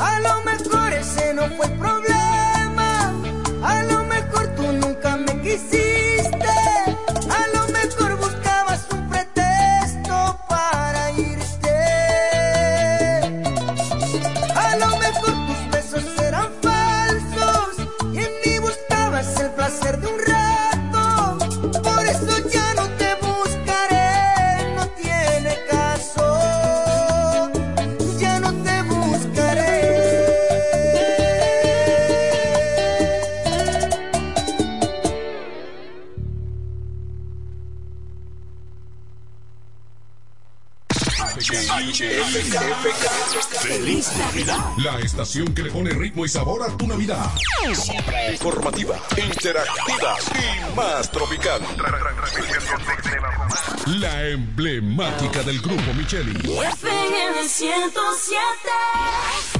A lo mejor ese no fue el problema. Que le pone ritmo y sabor a tu Navidad. Siempre informativa, interactiva y más tropical. La emblemática del grupo Micheli. FM 107.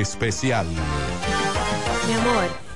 Especial. Mi amor,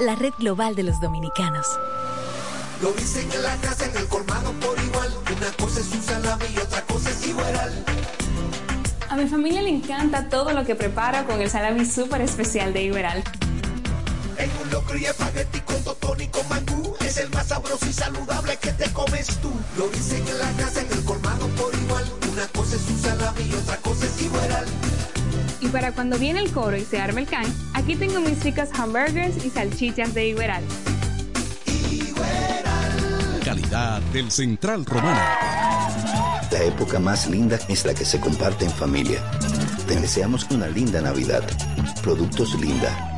la red global de los dominicanos. Lo dicen en la casa, en el colmado por igual. Una cosa es un salami y otra cosa es igual. A mi familia le encanta todo lo que preparo con el salami súper especial de Iberal. En un locro y espagueti con totón y con mangú. Es el más sabroso y saludable que te comes tú. Lo dicen en la casa, en el colmado por igual. Una cosa es un salami y otra cosa es igual. Y para cuando viene el coro y se arma el can, aquí tengo mis ricas hamburgers y salchichas de Iberal. Calidad del Central Romano. La época más linda es la que se comparte en familia. Te deseamos una linda Navidad. Productos Linda.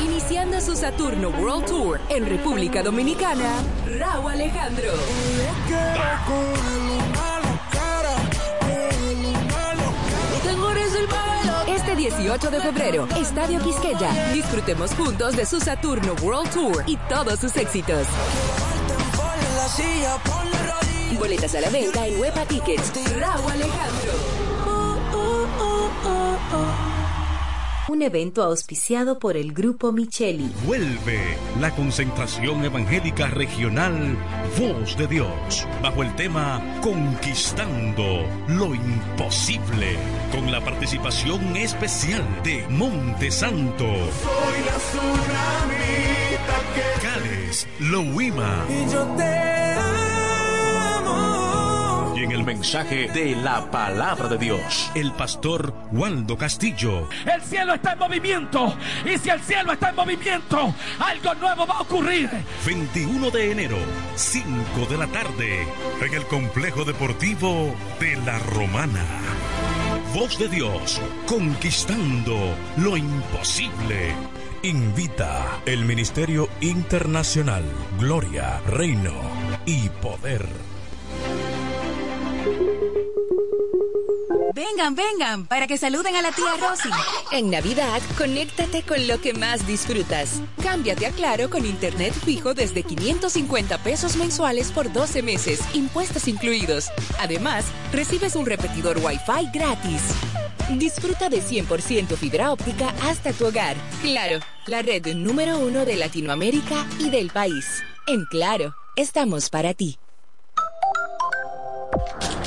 Iniciando su Saturno World Tour en República Dominicana, Raúl Alejandro. Este 18 de febrero, Estadio Quisqueya. Disfrutemos juntos de su Saturno World Tour y todos sus éxitos. Boletas a la venta en Huepa Tickets. Raúl Alejandro. Un evento auspiciado por el Grupo Micheli. Vuelve la concentración evangélica regional Voz de Dios, bajo el tema Conquistando lo Imposible, con la participación especial de Monte Santo, Soy la tsunamita que Cales, Louima y yo te en el mensaje de la palabra de Dios, el pastor Waldo Castillo. El cielo está en movimiento. Y si el cielo está en movimiento, algo nuevo va a ocurrir. 21 de enero, 5 de la tarde, en el complejo deportivo de La Romana. Voz de Dios, conquistando lo imposible. Invita el Ministerio Internacional Gloria, Reino y Poder. Vengan, vengan, para que saluden a la tía Rosy. En Navidad, conéctate con lo que más disfrutas. Cámbiate a Claro con internet fijo desde 550 pesos mensuales por 12 meses, impuestos incluidos. Además, recibes un repetidor Wi-Fi gratis. Disfruta de 100% fibra óptica hasta tu hogar. Claro, la red número uno de Latinoamérica y del país. En Claro, estamos para ti.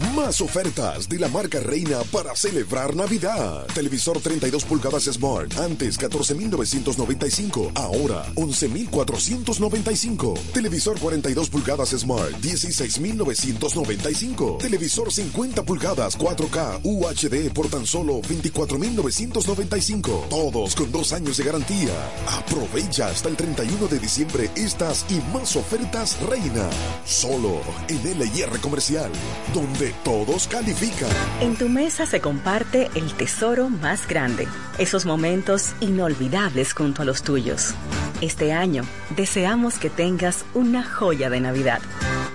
Más ofertas de la marca Reina para celebrar Navidad. Televisor 32 pulgadas Smart. Antes 14.995. Ahora 11.495. Televisor 42 pulgadas Smart. 16.995. Televisor 50 pulgadas 4K UHD por tan solo 24.995. Todos con dos años de garantía. Aprovecha hasta el 31 de diciembre estas y más ofertas Reina. Solo en LIR Comercial. Donde todos califican. En tu mesa se comparte el tesoro más grande, esos momentos inolvidables junto a los tuyos. Este año deseamos que tengas una joya de Navidad.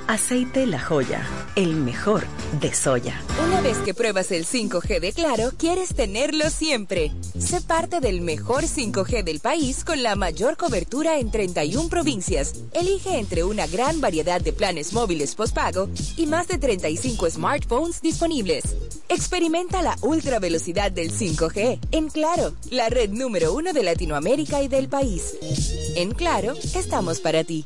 Aceite La Joya, el mejor de soya. Una vez que pruebas el 5G de Claro, quieres tenerlo siempre. Sé parte del mejor 5G del país con la mayor cobertura en 31 provincias. Elige entre una gran variedad de planes móviles postpago y más de 35 smartphones disponibles. Experimenta la ultra velocidad del 5G en Claro, la red número uno de Latinoamérica y del país. En Claro, estamos para ti.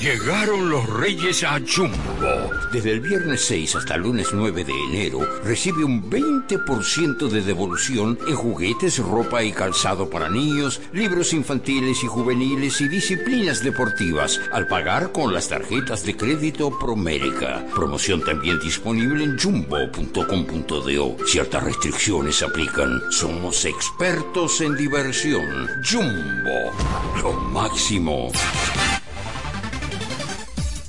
Llegaron los reyes a Jumbo. Desde el viernes 6 hasta el lunes 9 de enero, recibe un 20% de devolución en juguetes, ropa y calzado para niños, libros infantiles y juveniles y disciplinas deportivas al pagar con las tarjetas de crédito Promérica. Promoción también disponible en jumbo.com.do. Ciertas restricciones aplican. Somos expertos en diversión. Jumbo, lo máximo.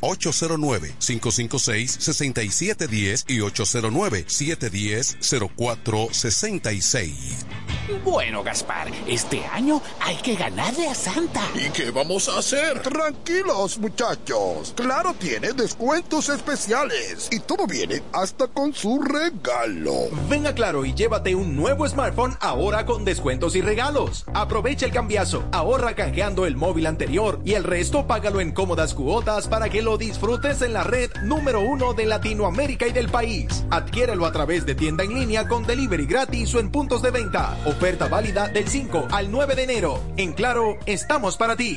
809-556-6710 y 809-710-0466. Bueno, Gaspar, este año hay que ganarle a Santa. ¿Y qué vamos a hacer? Tranquilos, muchachos. Claro tiene descuentos especiales y todo viene hasta con su regalo. Ven a Claro y llévate un nuevo smartphone ahora con descuentos y regalos. Aprovecha el cambiazo, ahorra canjeando el móvil anterior y el resto págalo en cómodas cuotas para que lo disfrutes en la red número uno de Latinoamérica y del país. Adquiérelo a través de tienda en línea con delivery gratis o en puntos de venta. Oferta válida del 5 al 9 de enero. En Claro, estamos para ti.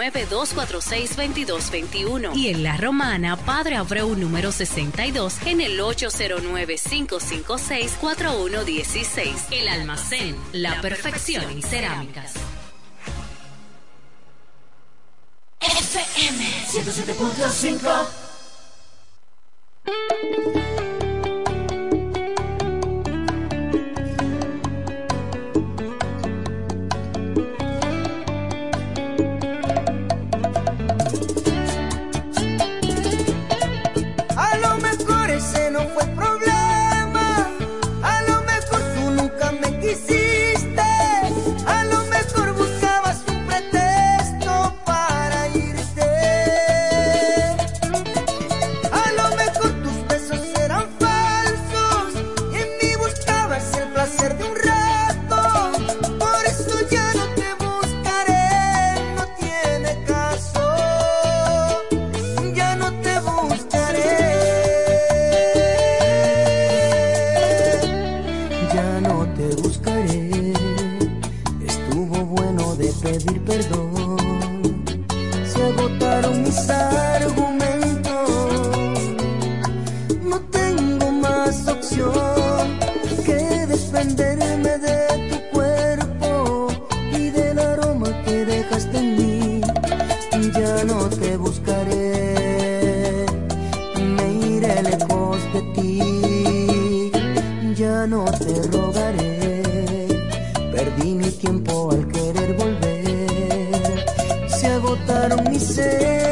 809-246-2221 y en La Romana, Padre Abreu número 62 en el 809-556-4116. El almacén, la, perfección, perfección y cerámicas. FM 107.5 inundaron mi ser.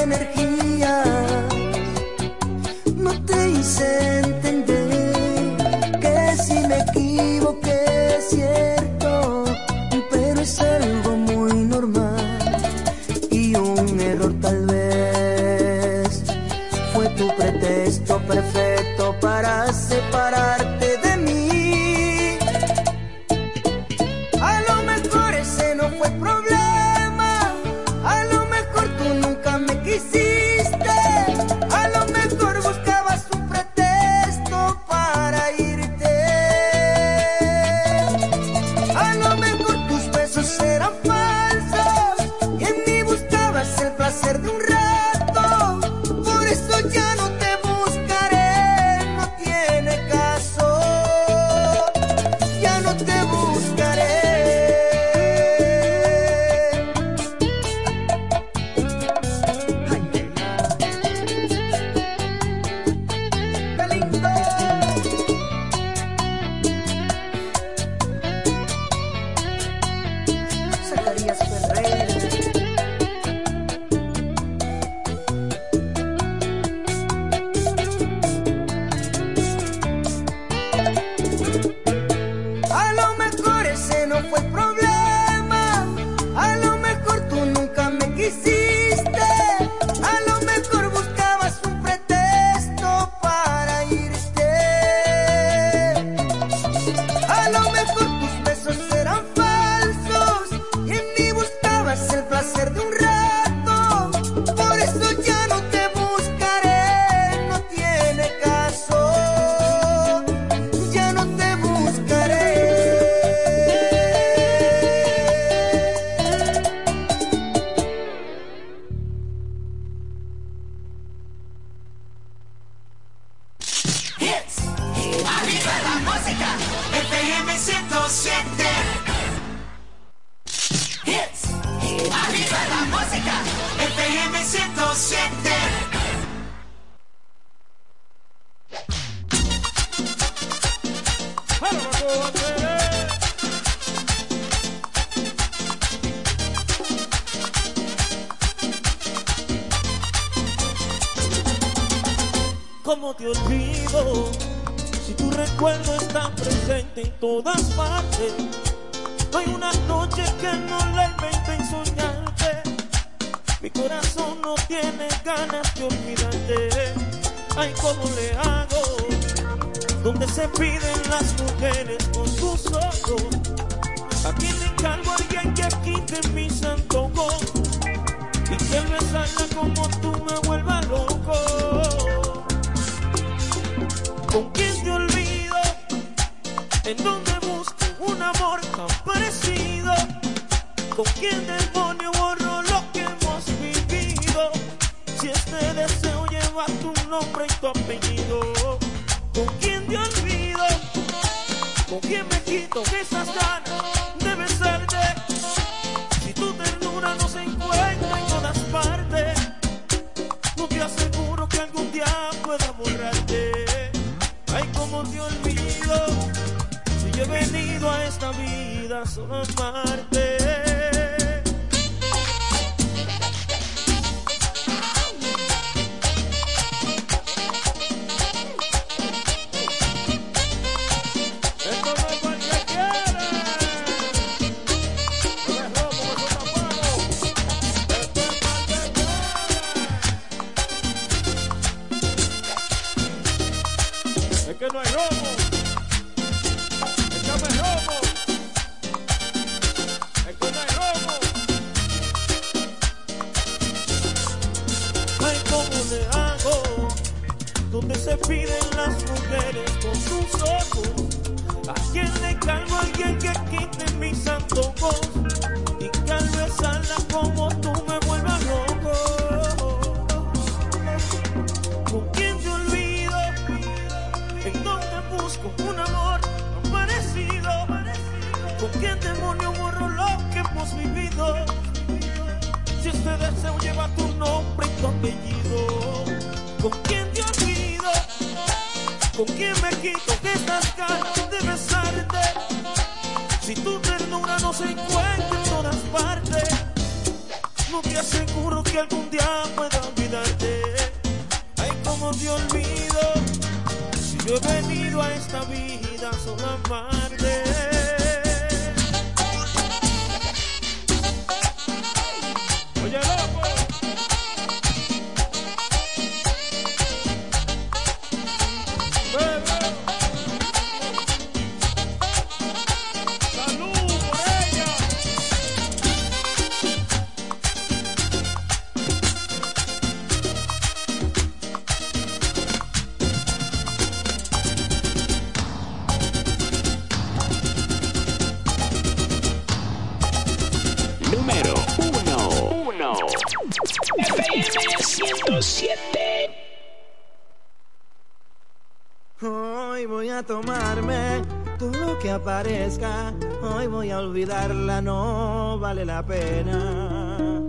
vale la pena.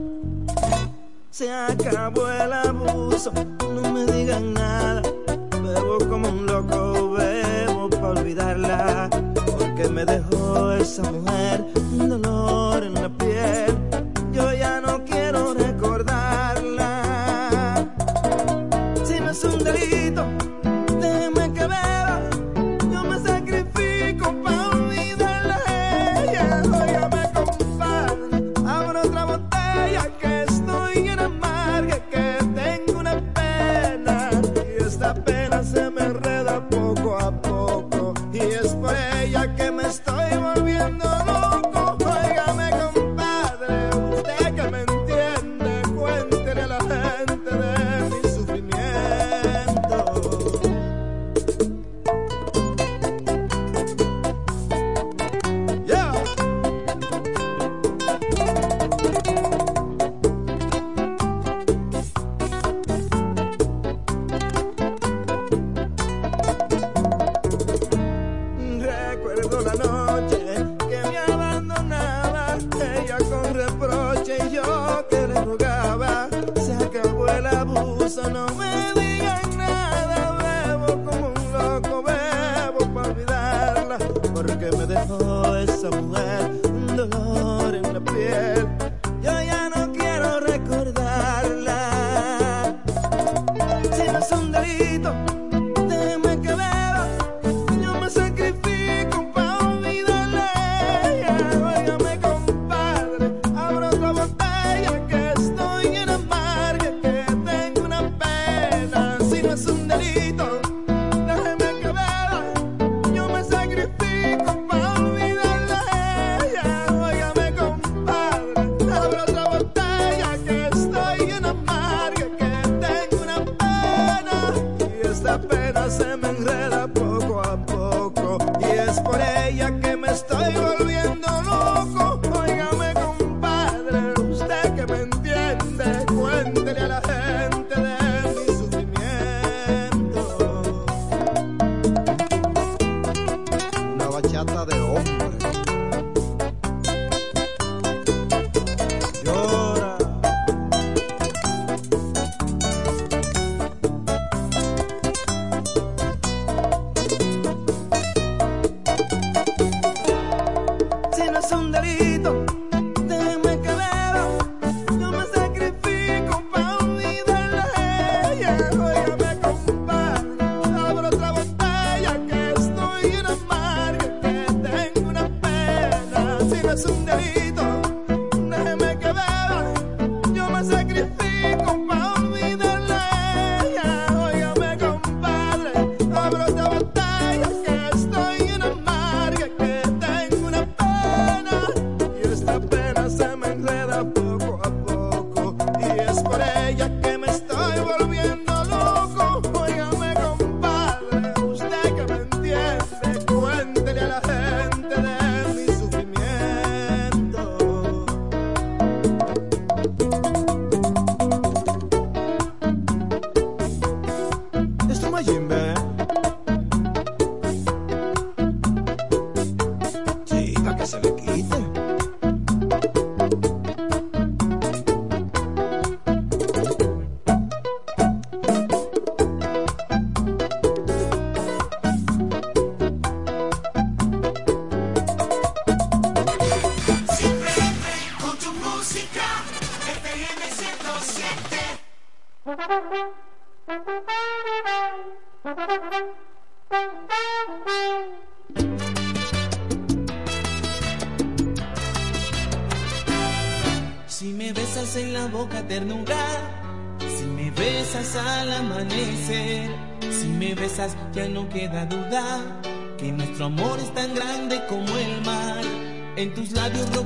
Se acabó el abuso, no me digan nada. Bebo como un loco, bebo para olvidarla. Porque me dejó esa mujer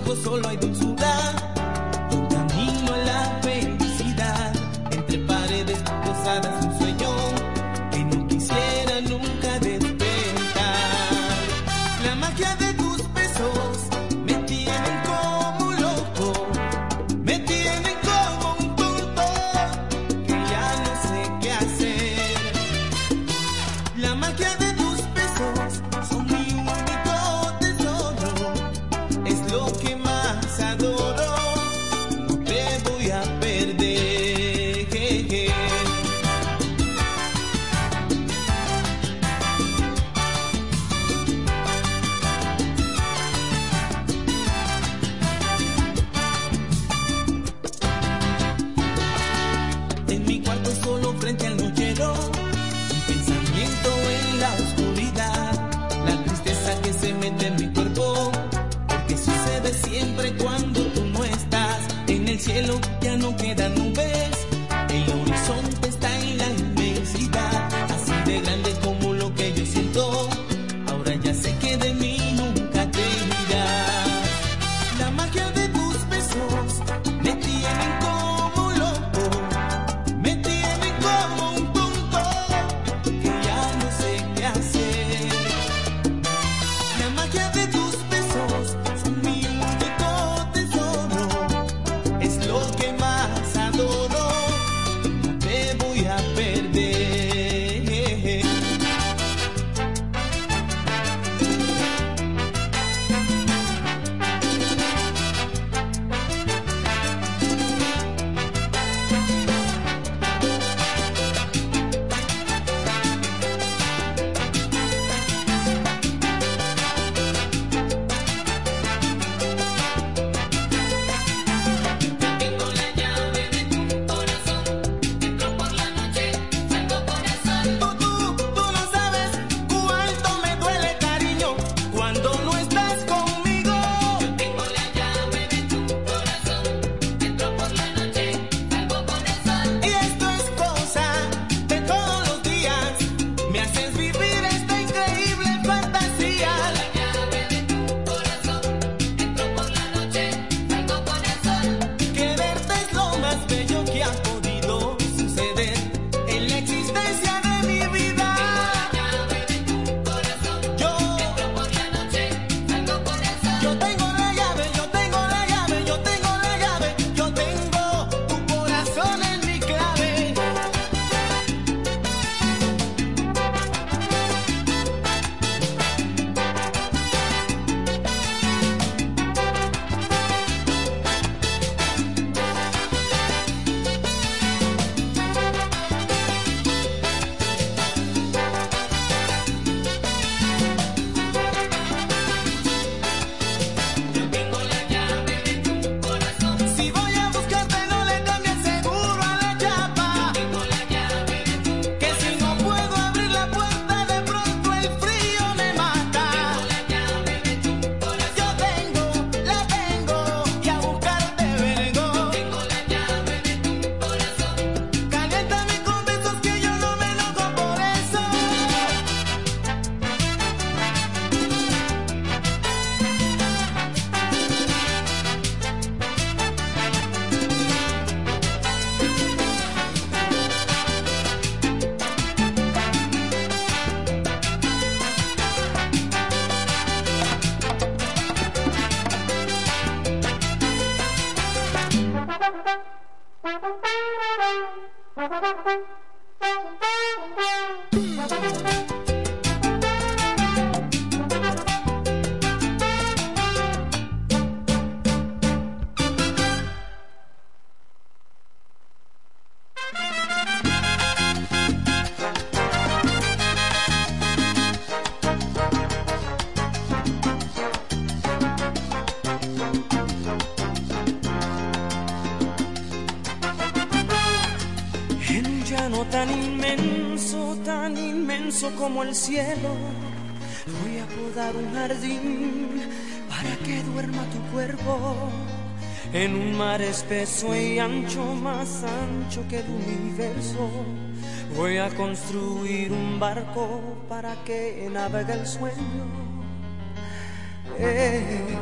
tiempo solo. Como el cielo. Voy a podar un jardín para que duerma tu cuerpo en un mar espeso y ancho, más ancho que el universo. Voy a construir un barco para que navegue el sueño. Eh.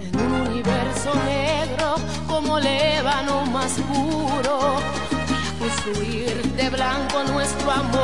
En un universo negro como lébano más puro, voy construir de blanco nuestro amor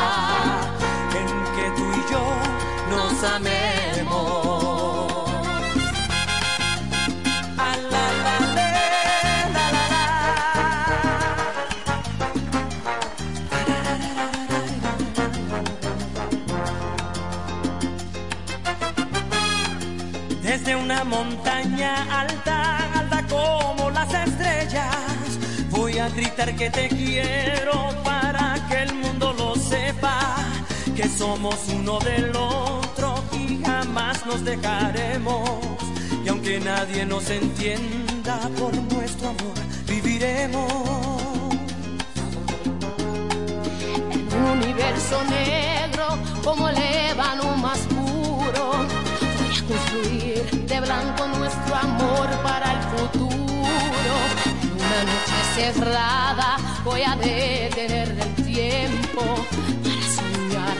La, Desde una montaña alta, alta como las estrellas, voy a gritar que te quiero para que el mundo lo sepa, que somos uno del otro y jamás nos dejaremos. Y aunque nadie nos entienda por nuestro amor, viviremos. Un universo negro como el ébano más puro. Voy a construir de blanco nuestro amor para el futuro. En una noche cerrada voy a detener el tiempo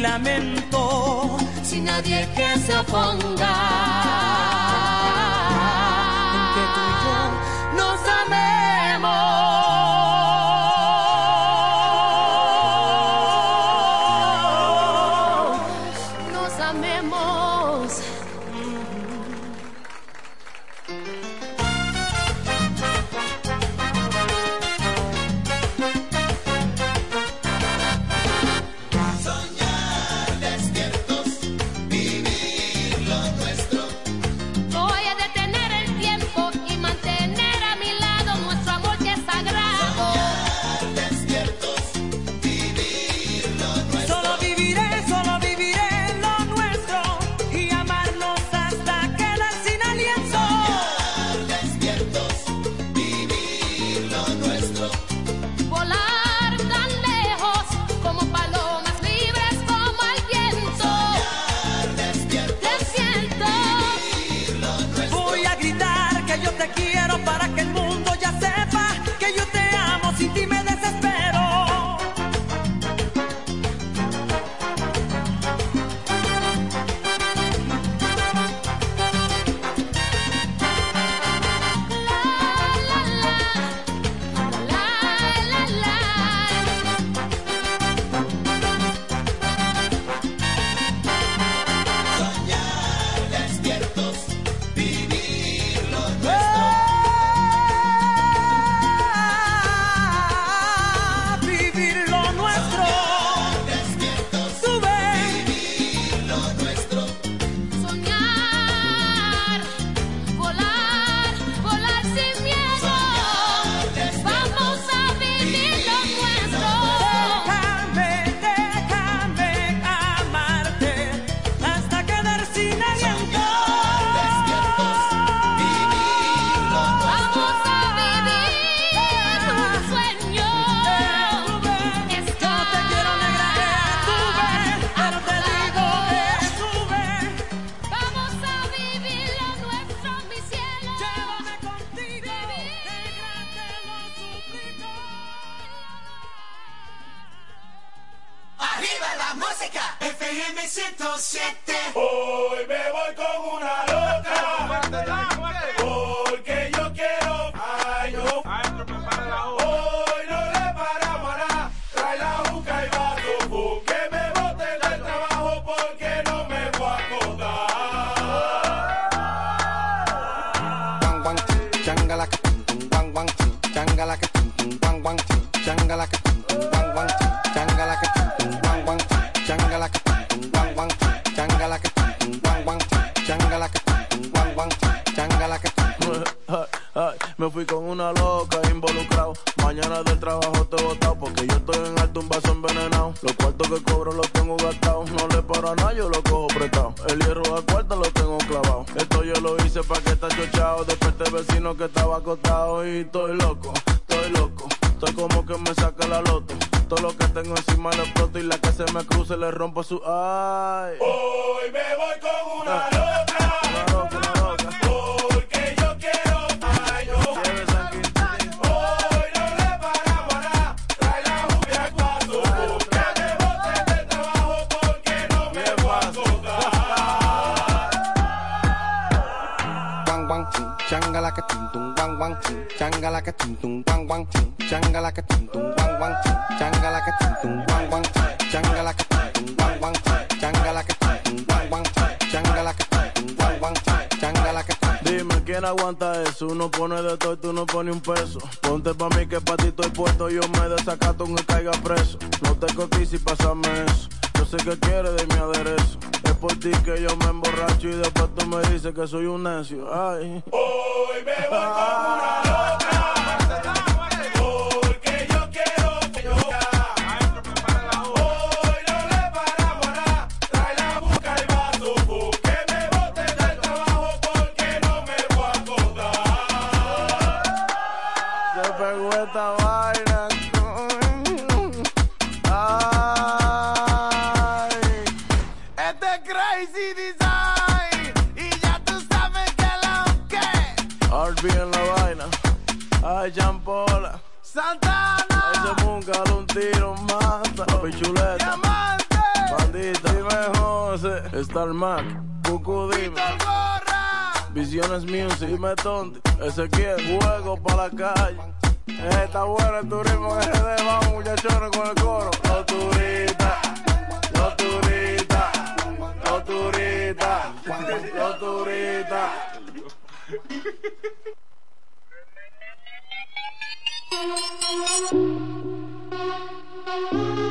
Lamento, sin nadie que se oponga. juego para la calle. Está bueno el turismo en RD, vamos muchachones con el coro. Los turistas, los turistas, los turistas. Los turistas.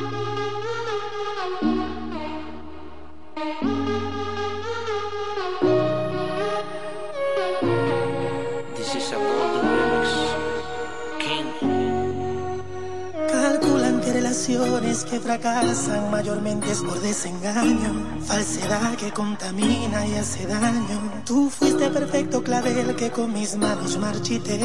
relaciones que fracasan mayormente es por desengaño, falsedad que contamina y hace daño. Tú fuiste perfecto clavel que con mis manos marchité.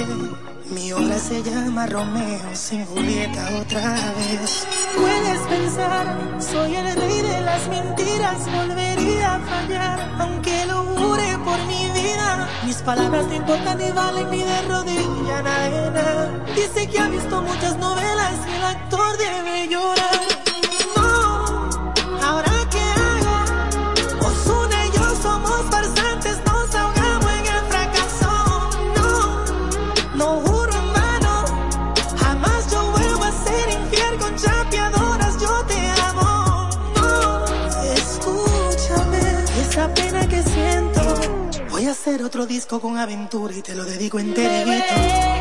Mi obra se llama Romeo sin Julieta otra vez. Puedes pensar, soy el rey de las mentiras, volvería a fallar, aunque lo jure por mí mis palabras no importan ni valen ni de rodilla. Dice que ha visto muchas novelas y el actor debe llorar. hacer otro disco con aventura y te lo dedico enterito.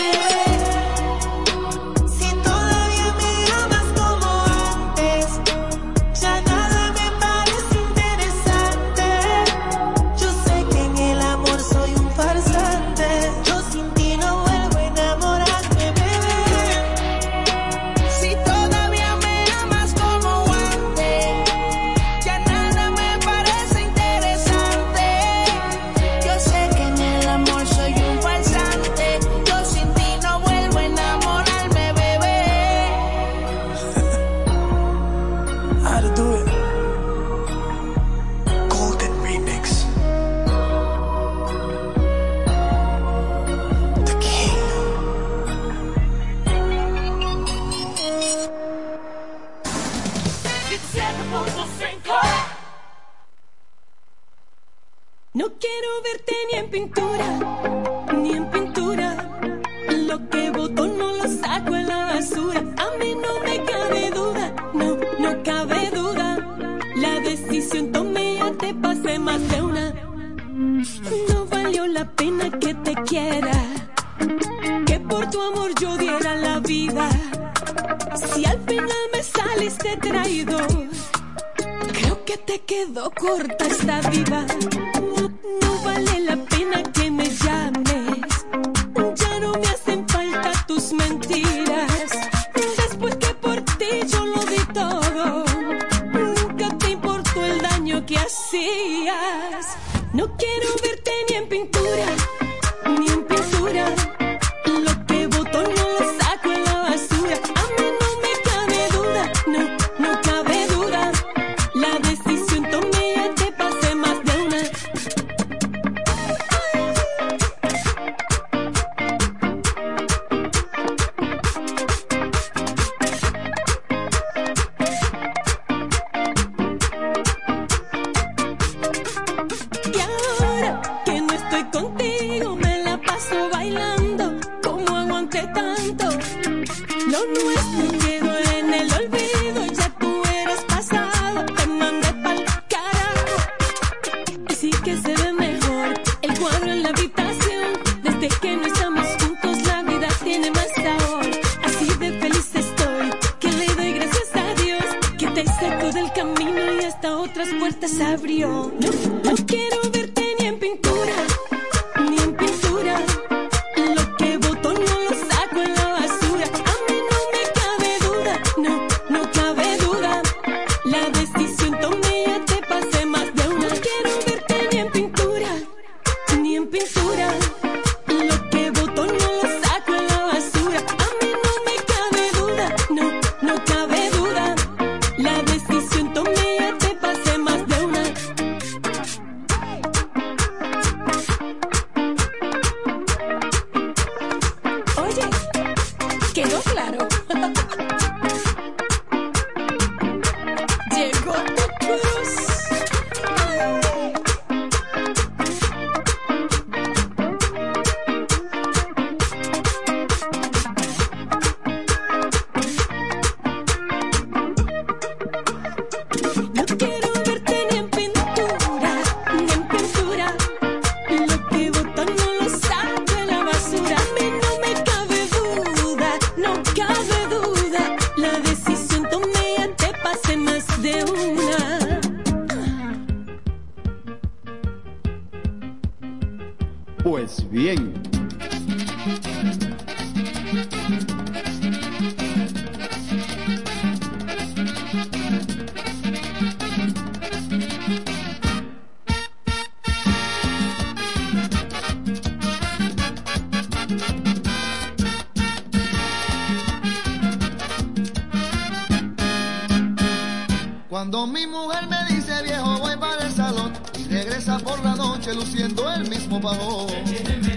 Cuando mi mujer me dice viejo voy para el salón y regresa por la noche luciendo el mismo pavón. Me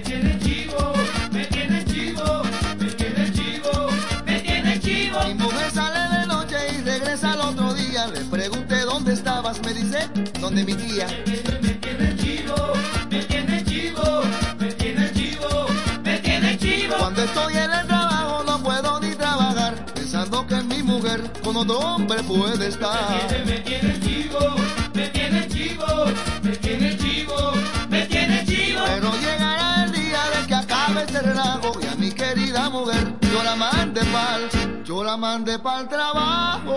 tiene, me chivo, me tiene chivo, me tiene chivo, me tiene chivo. Mi mujer sale de noche y regresa al otro día. Le pregunté dónde estabas, me dice, ¿dónde mi tía? Me tiene, chivo, me tiene chivo, me tiene chivo, me tiene chivo. Cuando estoy otro hombre puede estar. Me tiene chivo, me tiene chivo, me tiene chivo, me tiene chivo. Pero llegará el día de que acabe este relajo y a mi querida mujer yo la mandé pa'l, yo la mandé pa'l trabajo.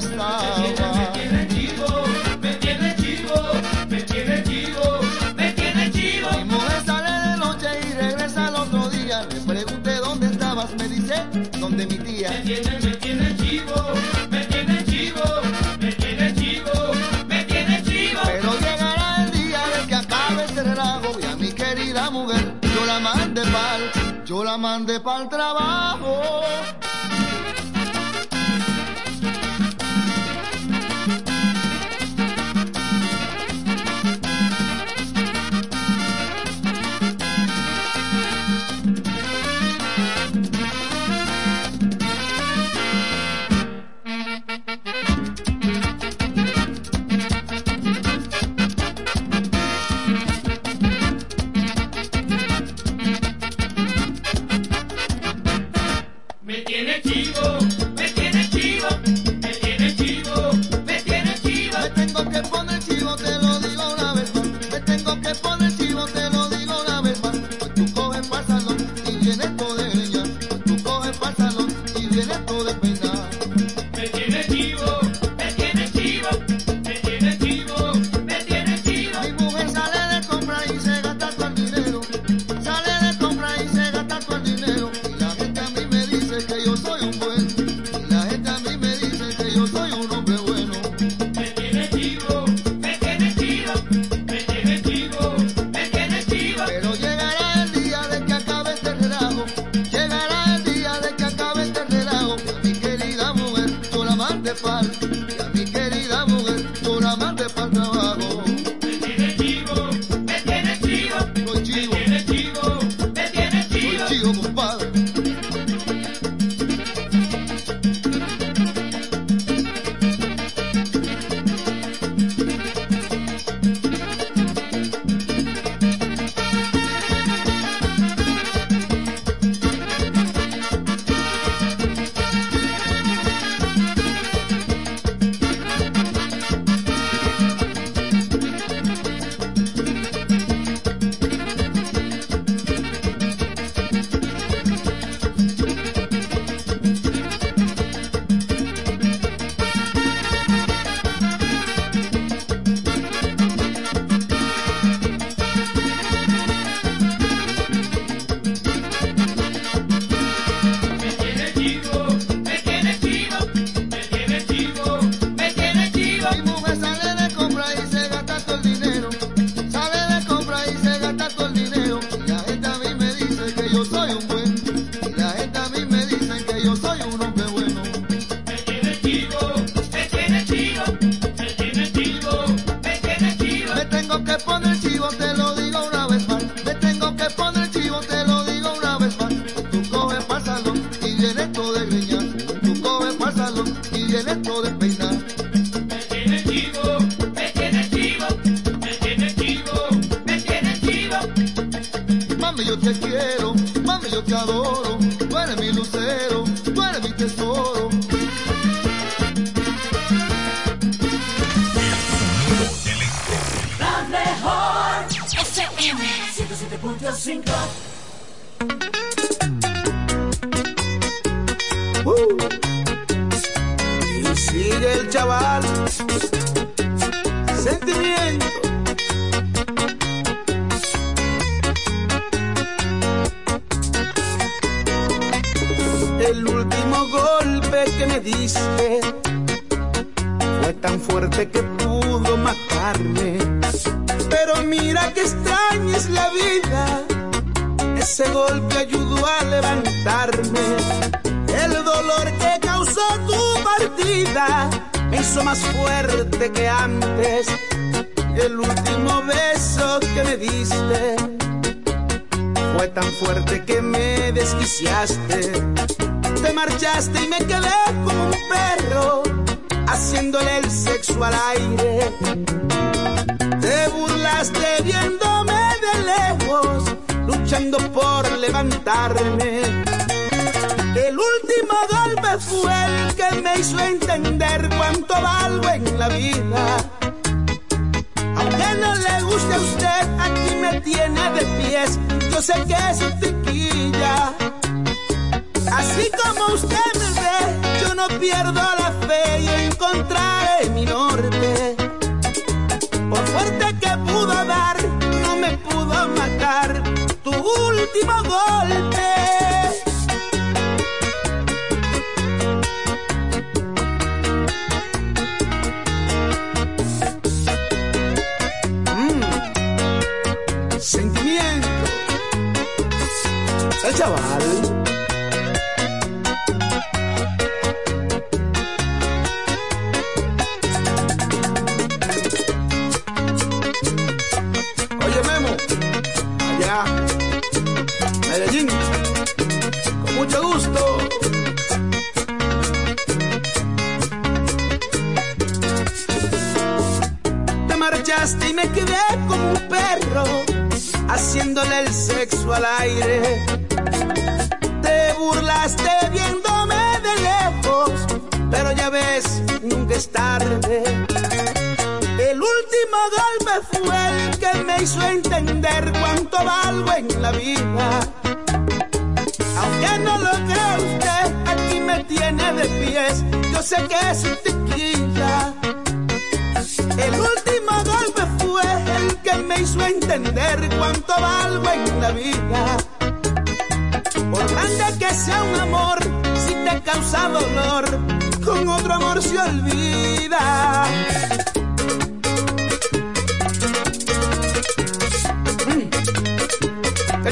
Me tiene chivo, me tiene chivo, me tiene chivo, me tiene chivo. Mi mujer sale de noche y regresa al otro día. Le pregunté dónde estabas, me dice, donde mi tía. Me tiene, me tiene chivo, me tiene chivo, me tiene chivo, me tiene chivo. Pero llegará el día de que acabe este relajo y a mi querida mujer yo la mandé pa'l, yo la mandé pa'l trabajo.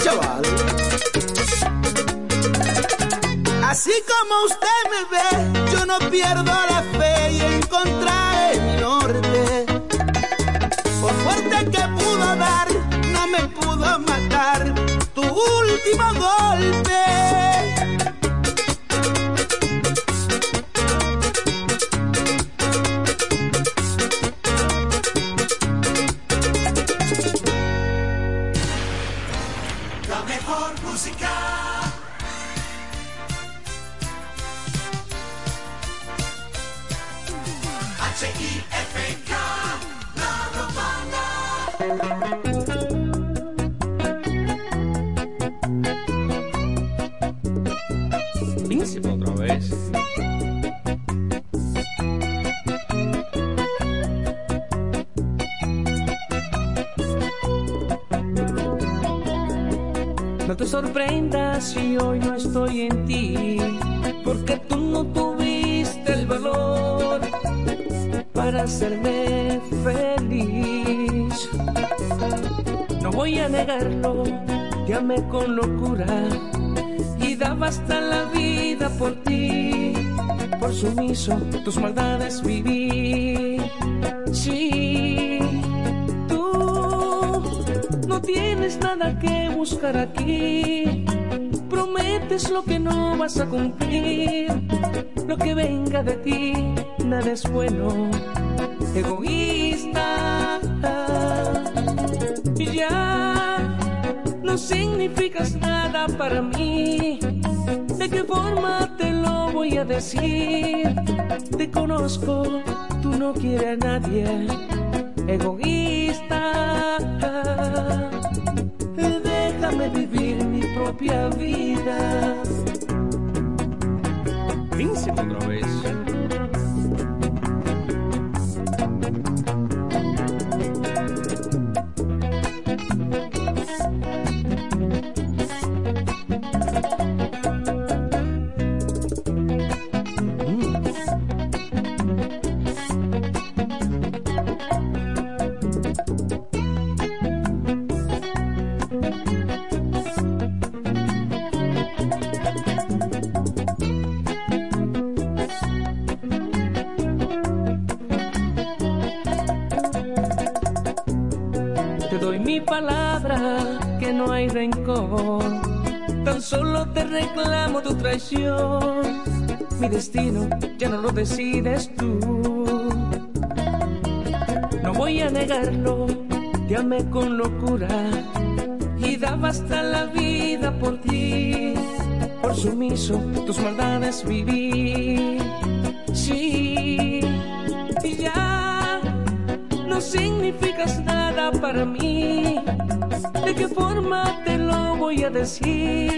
Chaval? Así como usted me ve, yo no pierdo la fe y encontraré mi norte. Por fuerte que pudo dar, no me pudo matar tu último golpe. estoy en ti, porque tú no tuviste el valor para hacerme feliz. No voy a negarlo, te amé con locura y daba hasta la vida por ti. Por sumiso tus maldades viví. Sí, tú no tienes nada que buscar aquí lo que no vas a cumplir? Lo que venga de ti, nada es bueno, egoísta. Ya no significas nada para mí. ¿De qué forma te lo voy a decir? Te conozco, tú no quieres a nadie, egoísta. Déjame vivir mi propia vida. Mi destino ya no lo decides tú. No voy a negarlo, te con locura y daba hasta la vida por ti. Por sumiso tus maldades viví. Sí, y ya no significas nada para mí. ¿De qué forma te lo voy a decir?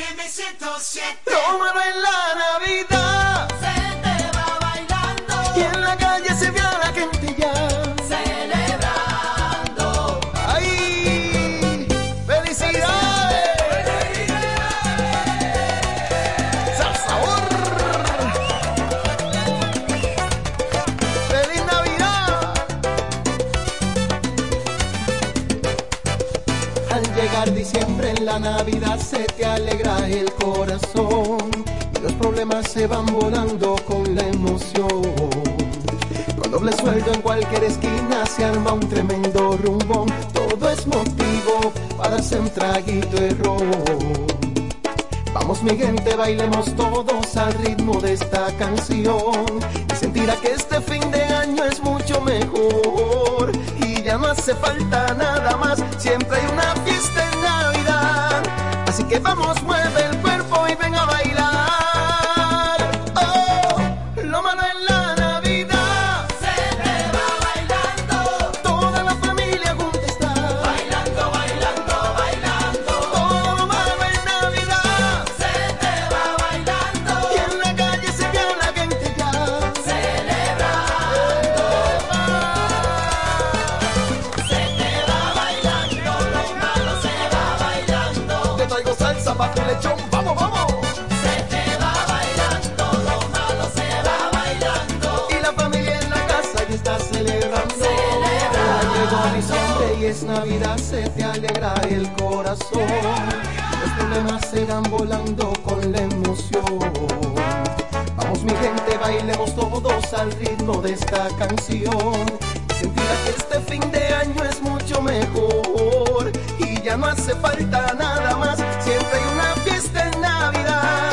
FM 107. Lo malo en la Navidad. Se te alegra el corazón y los problemas se van volando con la emoción. Con doble sueldo en cualquier esquina se arma un tremendo rumbón. Todo es motivo para hacer un traguito de. Vamos mi gente, bailemos todos al ritmo de esta canción y sentirá que este fin de año es mucho mejor y ya no hace falta nada más, siempre hay una fiesta que vamos, mueve Navidad, se te alegra el corazón. Los problemas se volando con la emoción. Vamos mi gente, bailemos todos al ritmo de esta canción. Sentirá que este fin de año es mucho mejor. Y ya no hace falta nada más, siempre hay una fiesta en Navidad.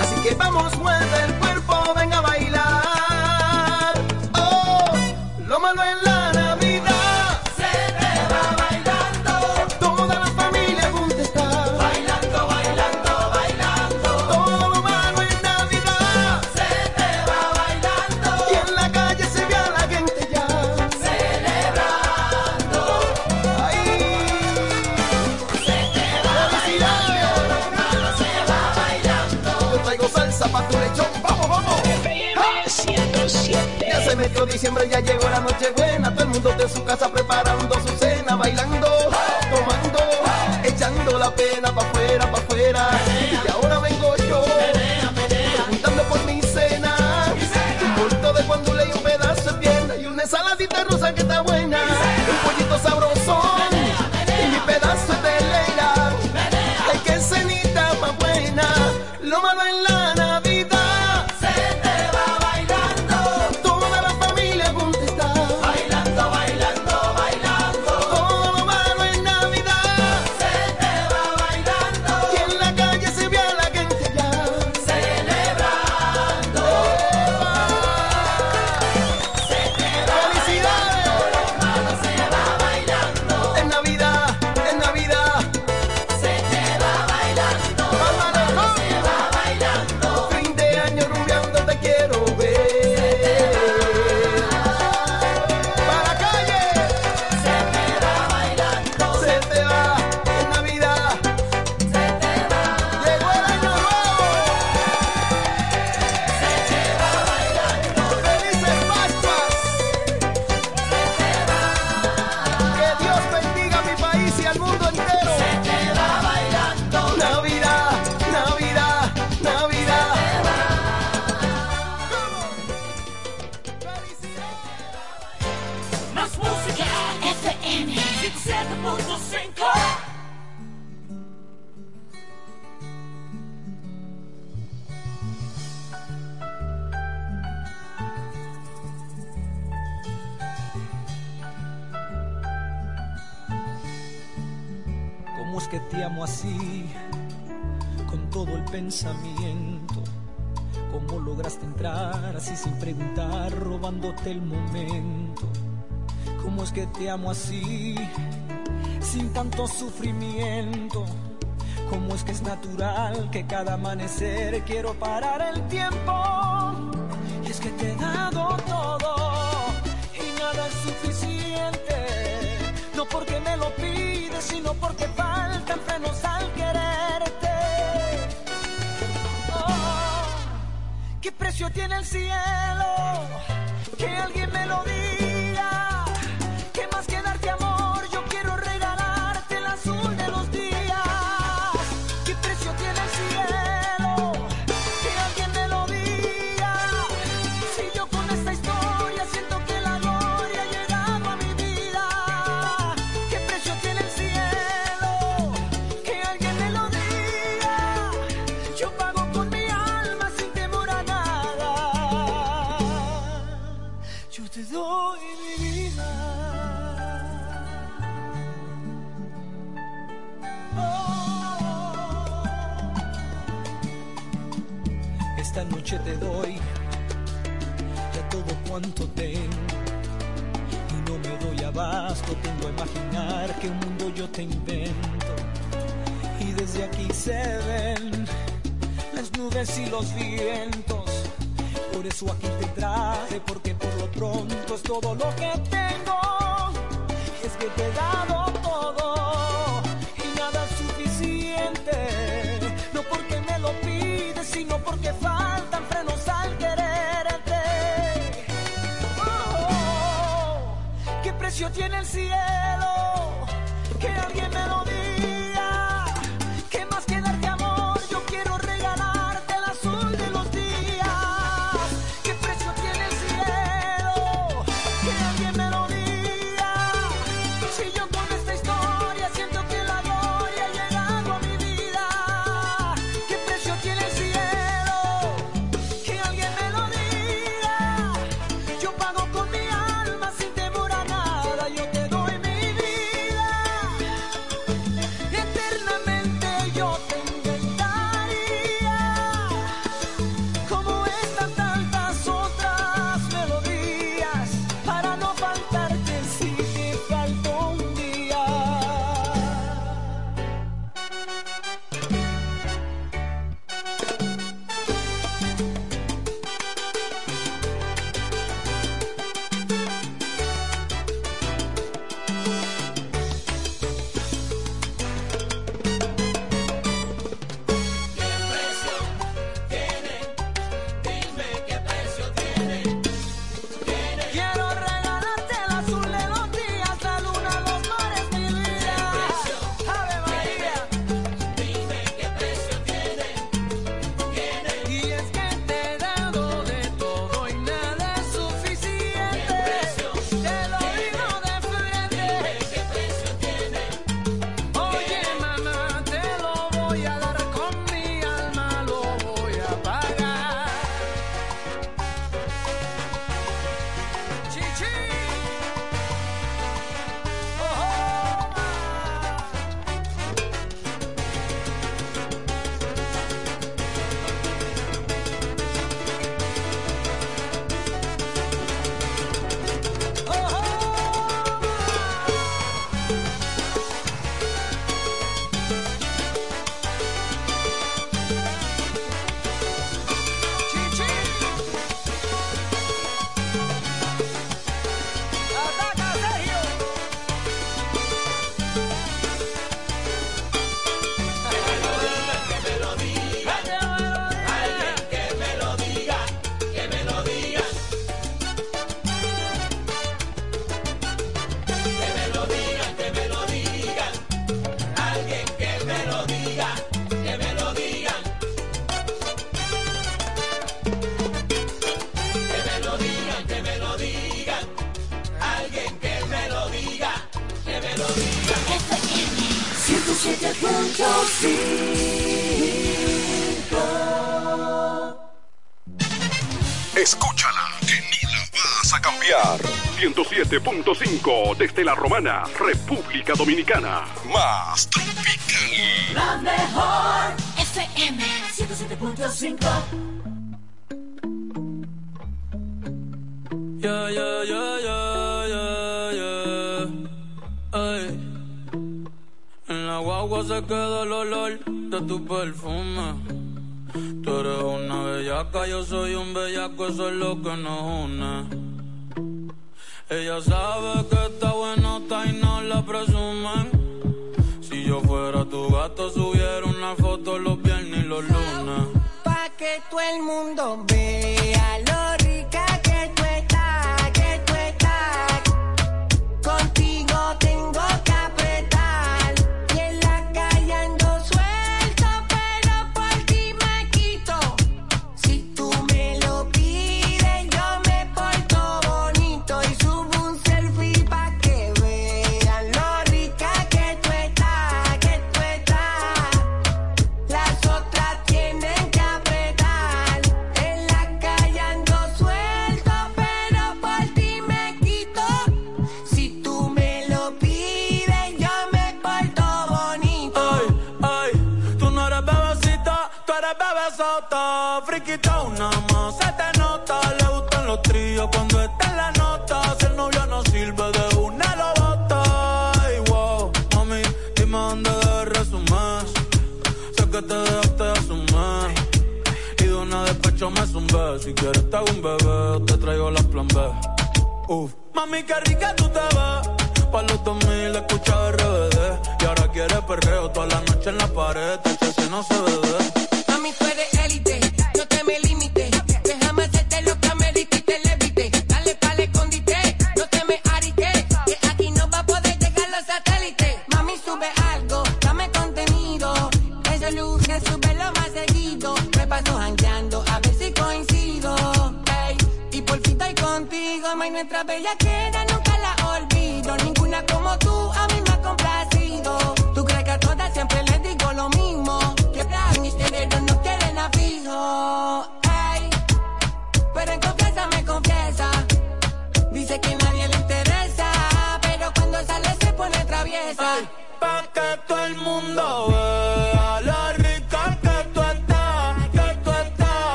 Así que vamos, mueve diciembre, ya llegó la noche buena Todo el mundo de su casa preparando te amo así? Sin tanto sufrimiento. ¿Cómo es que es natural que cada amanecer quiero parar el tiempo? Y es que te he dado todo y nada es suficiente. No porque me lo pides, sino porque faltan frenos al quererte. Oh, ¿Qué precio tiene el cielo? Que alguien me lo diga. Imaginar que un mundo yo te invento y desde aquí se ven las nubes y los vientos. Por eso aquí te traje, porque por lo pronto es todo lo que tengo. Es que te he dado todo y nada es suficiente. No porque me lo pides, sino porque faltan precio tiene el cielo? Que alguien 107.5 desde la Romana, República Dominicana. Más tropical. La mejor FM 107.5. Yeah, yeah, yeah, yeah, yeah, yeah. Ay. En la guagua se queda el olor de tu perfume. Tú eres una bellaca, yo soy un bellaco, eso es lo que nos une. los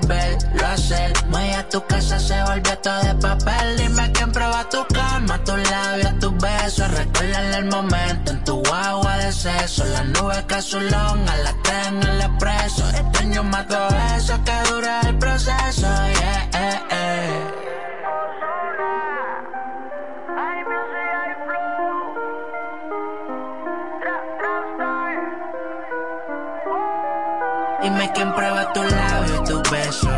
back Dime quién prueba tu labio y tu beso.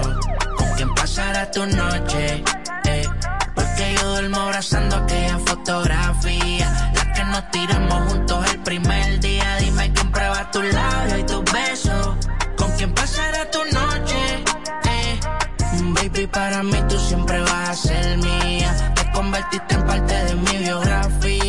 Con quién pasará tu noche. Eh, porque yo duermo abrazando aquella fotografía. La que nos tiramos juntos el primer día. Dime quién prueba tu labio y tu beso. Con quién pasará tu noche. Eh, baby, para mí tú siempre vas a ser mía. Te convertiste en parte de mi biografía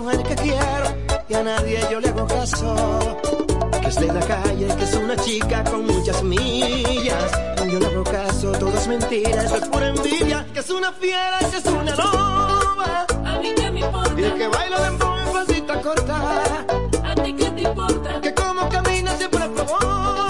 mujer que quiero y a nadie yo le hago caso. Que es de la calle, que es una chica con muchas millas. Y yo le hago caso, todo es mentira, eso es pura envidia. Que es una fiera, que es una loba. A mí que me importa. Y el que baila de en pasita corta. A ti que te importa. Que como camina siempre a favor.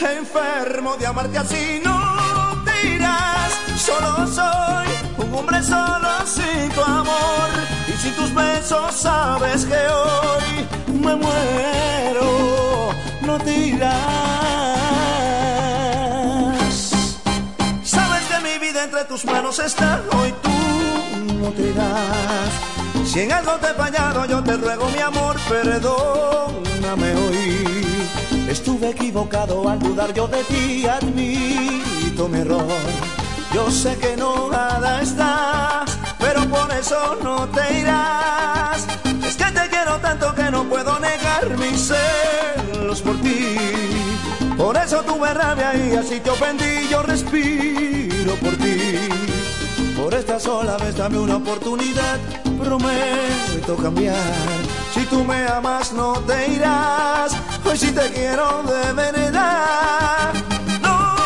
Enfermo de amarte así. No te solo soy un hombre solo sin tu amor y sin tus besos sabes que hoy me muero. No te. Sabes que mi vida entre tus manos está, hoy tú no te. Si en algo te he fallado, yo te ruego mi amor, perdóname hoy. Estuve equivocado al dudar yo de ti, admito mi error. Yo sé que no nada está, pero por eso no te irás. Es que te quiero tanto que no puedo negar mis celos por ti. Por eso tuve rabia y así te ofendí, yo respiro por ti. Por esta sola vez dame una oportunidad, prometo cambiar. Si tú me amas no te irás, hoy sí te quiero de verdad. No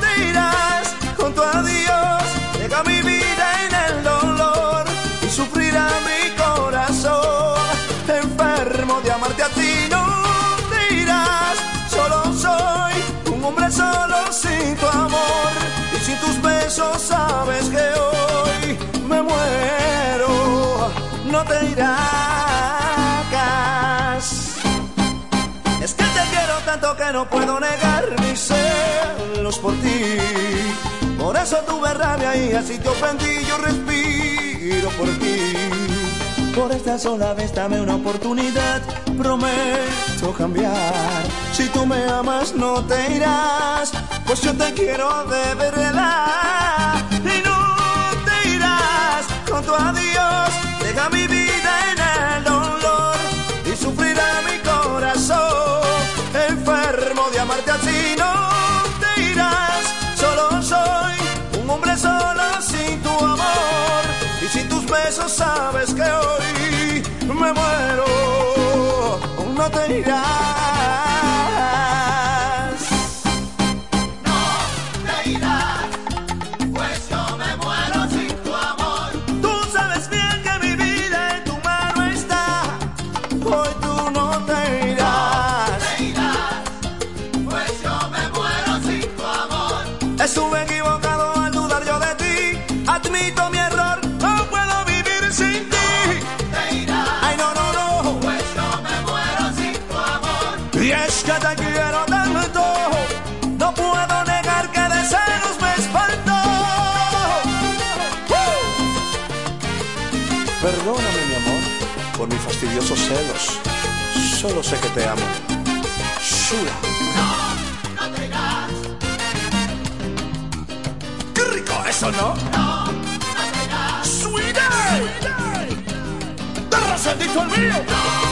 te irás con tu adiós, deja mi vida en el dolor y sufrirá mi corazón, enfermo de amarte a ti. No te irás, solo soy un hombre solo sin tu amor y sin tus besos No te irás. Es que te quiero tanto que no puedo negar mis celos por ti. Por eso tuve rabia y así te ofendí, yo respiro por ti. Por esta sola vez dame una oportunidad, prometo cambiar. Si tú me amas no te irás, pues yo te quiero de verdad. Y no te irás con tu adiós, deja mi vida en el dolor y sufrirá mi corazón, enfermo de amarte así. No te irás, solo soy un hombre solo sin tu amor y sin tus besos sabes que hoy me muero. No te irás. Fastidiosos celos. Solo sé que te amo. Shura. No te irás, ¡Qué rico eso, no! no te irás, ¡Sweetie! ¡Te resentito el mío! no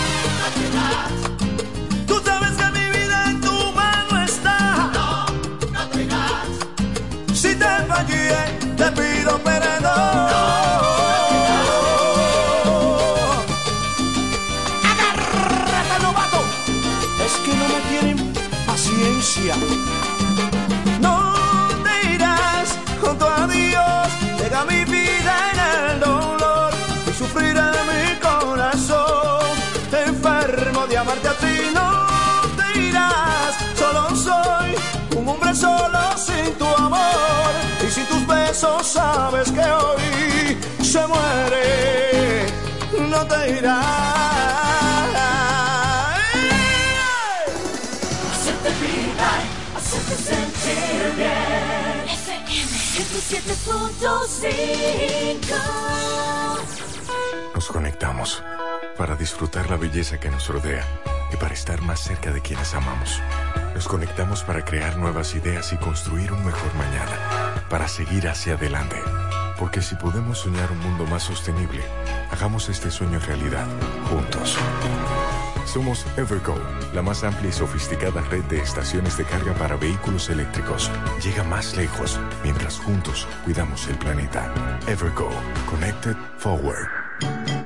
Solo soy un hombre solo sin tu eso sabes que hoy se muere, no te irás. Hacerte vibrar, hacerte sentir bien. FM 107.5 Nos conectamos para disfrutar la belleza que nos rodea y para estar más cerca de quienes amamos. Nos conectamos para crear nuevas ideas y construir un mejor mañana, para seguir hacia adelante. Porque si podemos soñar un mundo más sostenible, hagamos este sueño realidad, juntos. Somos Evergo, la más amplia y sofisticada red de estaciones de carga para vehículos eléctricos. Llega más lejos mientras juntos cuidamos el planeta. Evergo, Connected Forward.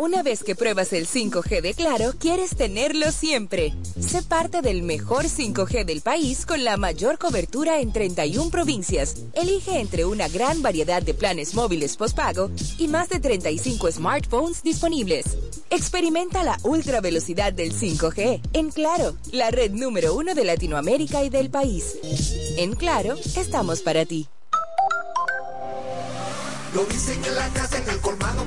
Una vez que pruebas el 5G de Claro, quieres tenerlo siempre. Sé parte del mejor 5G del país con la mayor cobertura en 31 provincias. Elige entre una gran variedad de planes móviles postpago y más de 35 smartphones disponibles. Experimenta la ultra velocidad del 5G en Claro, la red número uno de Latinoamérica y del país. En Claro, estamos para ti. Lo la casa, en el colmado.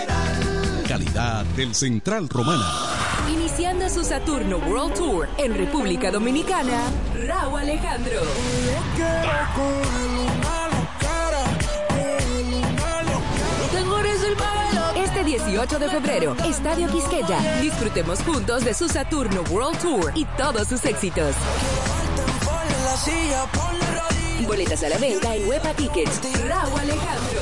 Del Central Romana. Iniciando su Saturno World Tour en República Dominicana, Raúl Alejandro. Este 18 de febrero, Estadio Quisqueya. Disfrutemos juntos de su Saturno World Tour y todos sus éxitos. Boletas a la venta en Huepa Tickets. Raúl Alejandro.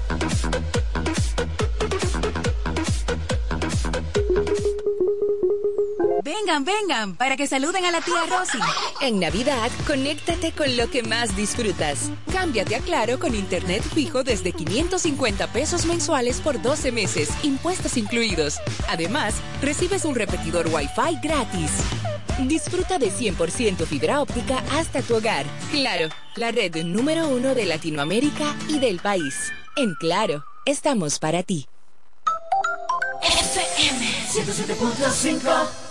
Vengan, vengan, para que saluden a la tía Rosy. En Navidad, conéctate con lo que más disfrutas. Cámbiate a Claro con internet fijo desde 550 pesos mensuales por 12 meses, impuestos incluidos. Además, recibes un repetidor Wi-Fi gratis. Disfruta de 100% fibra óptica hasta tu hogar. Claro, la red número uno de Latinoamérica y del país. En Claro, estamos para ti. FM 107.5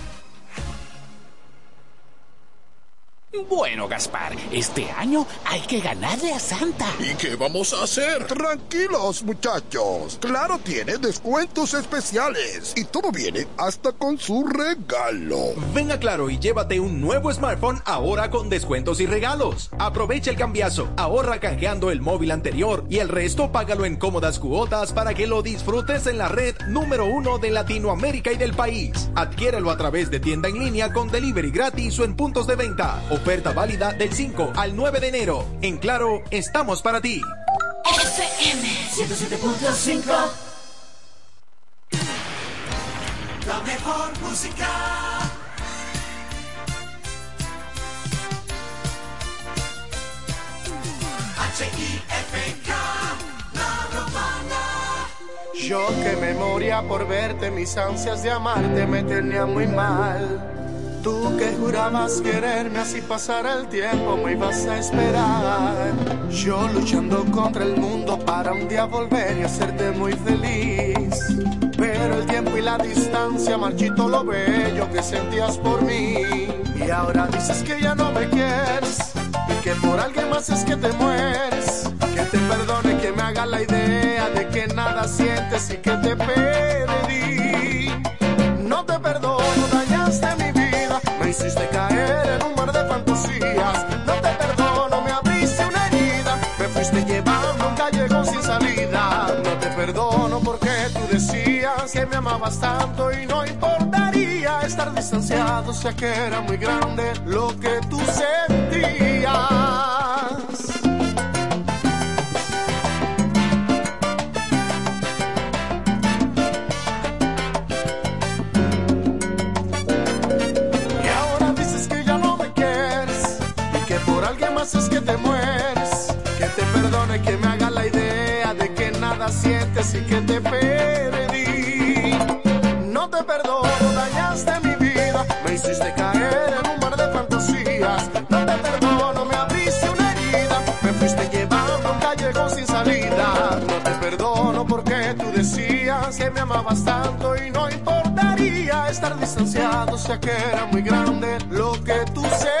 Bueno, Gaspar, este año hay que ganarle a Santa. ¿Y qué vamos a hacer? Tranquilos, muchachos. Claro tiene descuentos especiales y todo viene hasta con su regalo. Ven a Claro y llévate un nuevo smartphone ahora con descuentos y regalos. Aprovecha el cambiazo, ahorra canjeando el móvil anterior y el resto págalo en cómodas cuotas para que lo disfrutes en la red número uno de Latinoamérica y del país. Adquiérelo a través de tienda en línea con delivery gratis o en puntos de venta. Oferta válida del 5 al 9 de enero. En Claro, estamos para ti. FM 107.5 La mejor música H-I-F-K La Romana Yo que me moría por verte, mis ansias de amarte me tenían muy mal. Tú que jurabas quererme así pasar el tiempo, me ibas a esperar. Yo luchando contra el mundo para un día volver y hacerte muy feliz. Pero el tiempo y la distancia marchito lo bello que sentías por mí. Y ahora dices que ya no me quieres y que por alguien más es que te mueres. Que te perdone, que me haga la idea de que nada sientes y que te perdí. Que me amabas tanto y no importaría estar distanciado, sea que era muy grande lo que tú sentías. Y ahora dices que ya no me quieres y que por alguien más es que te mueres. Que te perdone, que me haga la idea de que nada sientes y que te perdí. Tanto y no importaría estar distanciado, sea que era muy grande lo que tú sentías.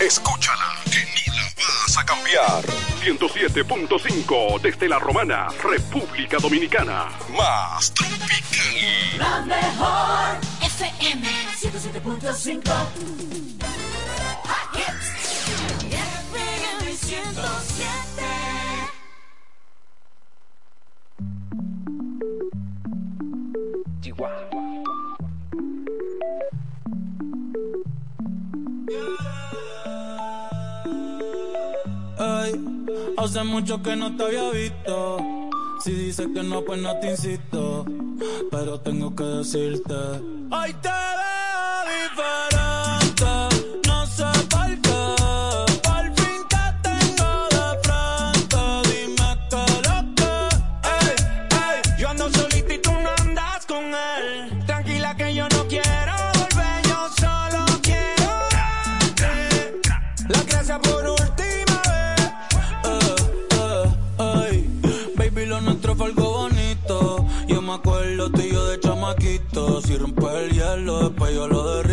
Escúchala, que ni la vas a cambiar. 107.5 desde la Romana, República Dominicana. Más tropical. La mejor FM 107.5. Chihuahua. Hace mucho que no te había visto. Si dices que no, pues no te insisto. Pero tengo que decirte: Hoy te veo. después yo lo.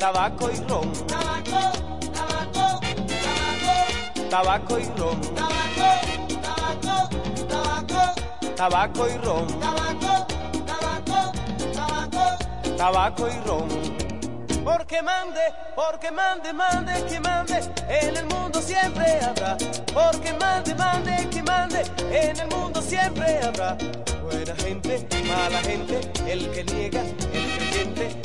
tabaco y ron. Tabaco, tabaco, tabaco. Tabaco y ron. Tabaco, tabaco, tabaco. Tabaco y ron. Tabaco, tabaco, tabaco. Tabaco y ron. Porque mande, porque mande, mande, que mande, en el mundo siempre habrá. Porque mande, mande, que mande, en el mundo siempre habrá. Buena gente, mala gente, el que niega, el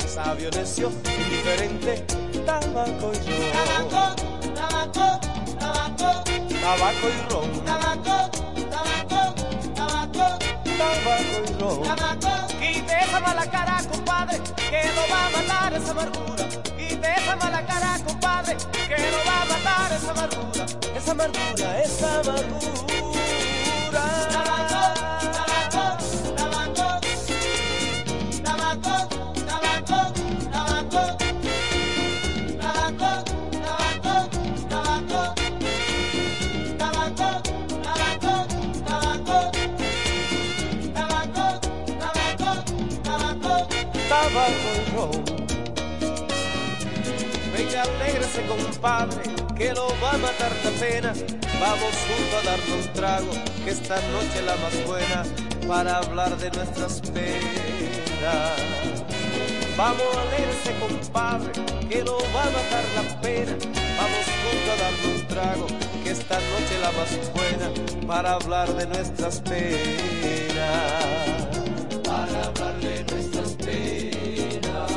sabio, necio, indiferente, tabaco y ron. Tabaco, tabaco, tabaco, Tabaco y ron. tabaco, tabaco, tabaco, Tabaco y ron. tabaco. Quite esa mala cara, compadre, que no va a matar esa amargura. Quite esa mala cara, compadre, que no va a matar esa amargura. Esa amargura, esa amargura. Tabaco, Venga, alégrese, compadre, que lo va a matar la pena. Vamos juntos a darle un trago, que esta noche la más buena para hablar de nuestras penas. Vamos, alégrese, compadre, que lo va a matar la pena. Vamos juntos a darle un trago, que esta noche la más buena para hablar de nuestras penas. Para hablar de nuestras penas.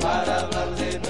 Para hablar de nuestras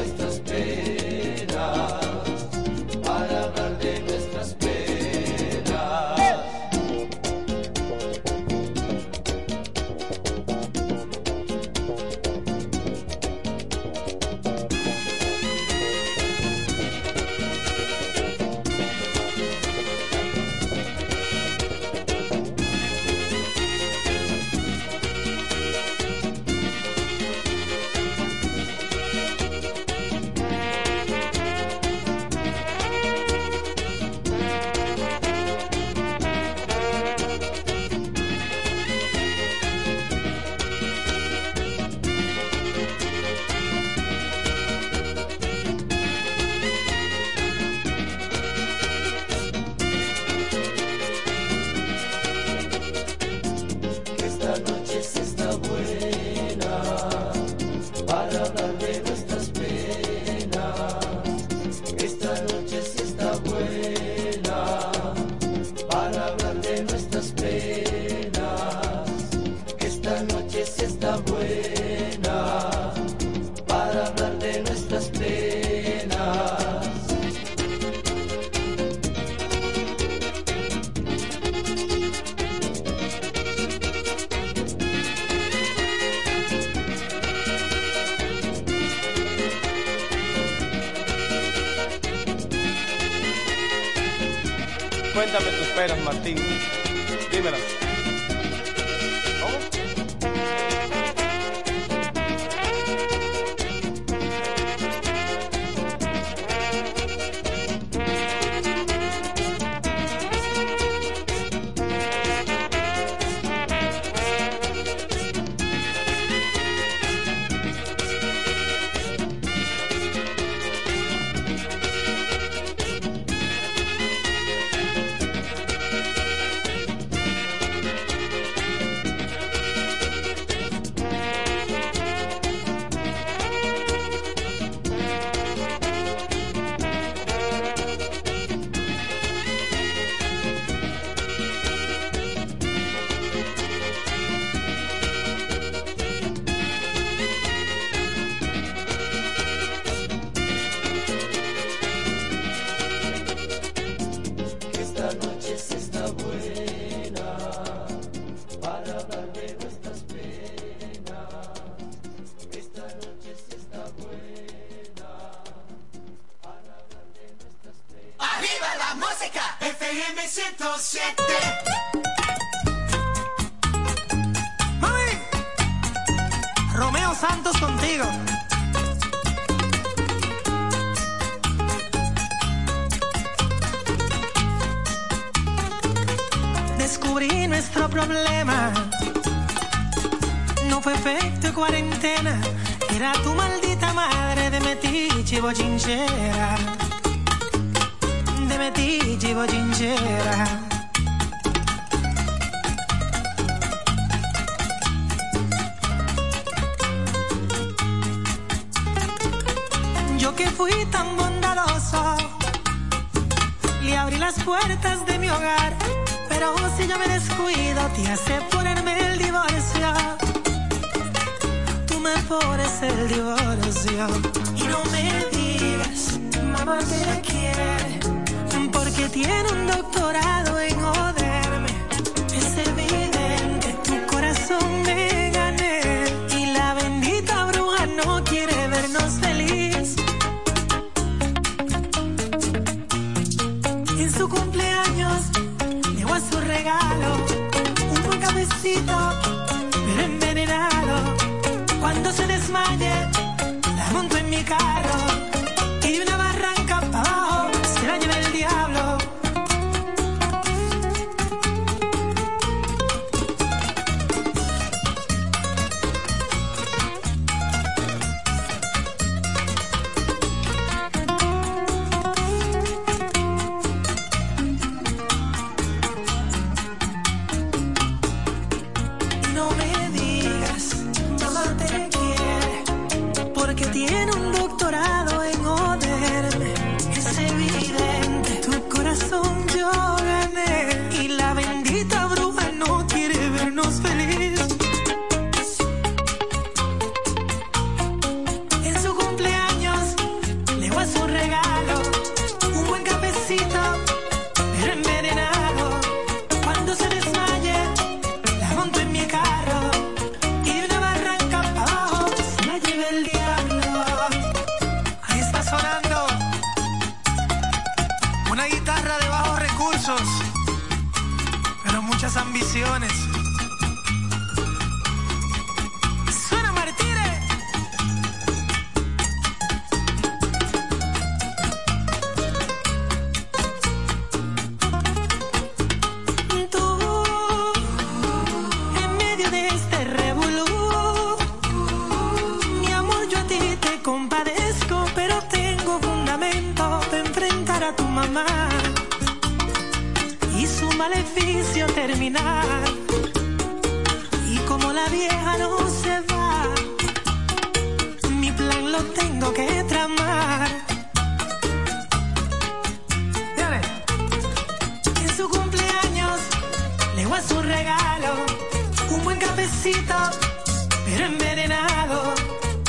pero envenenado.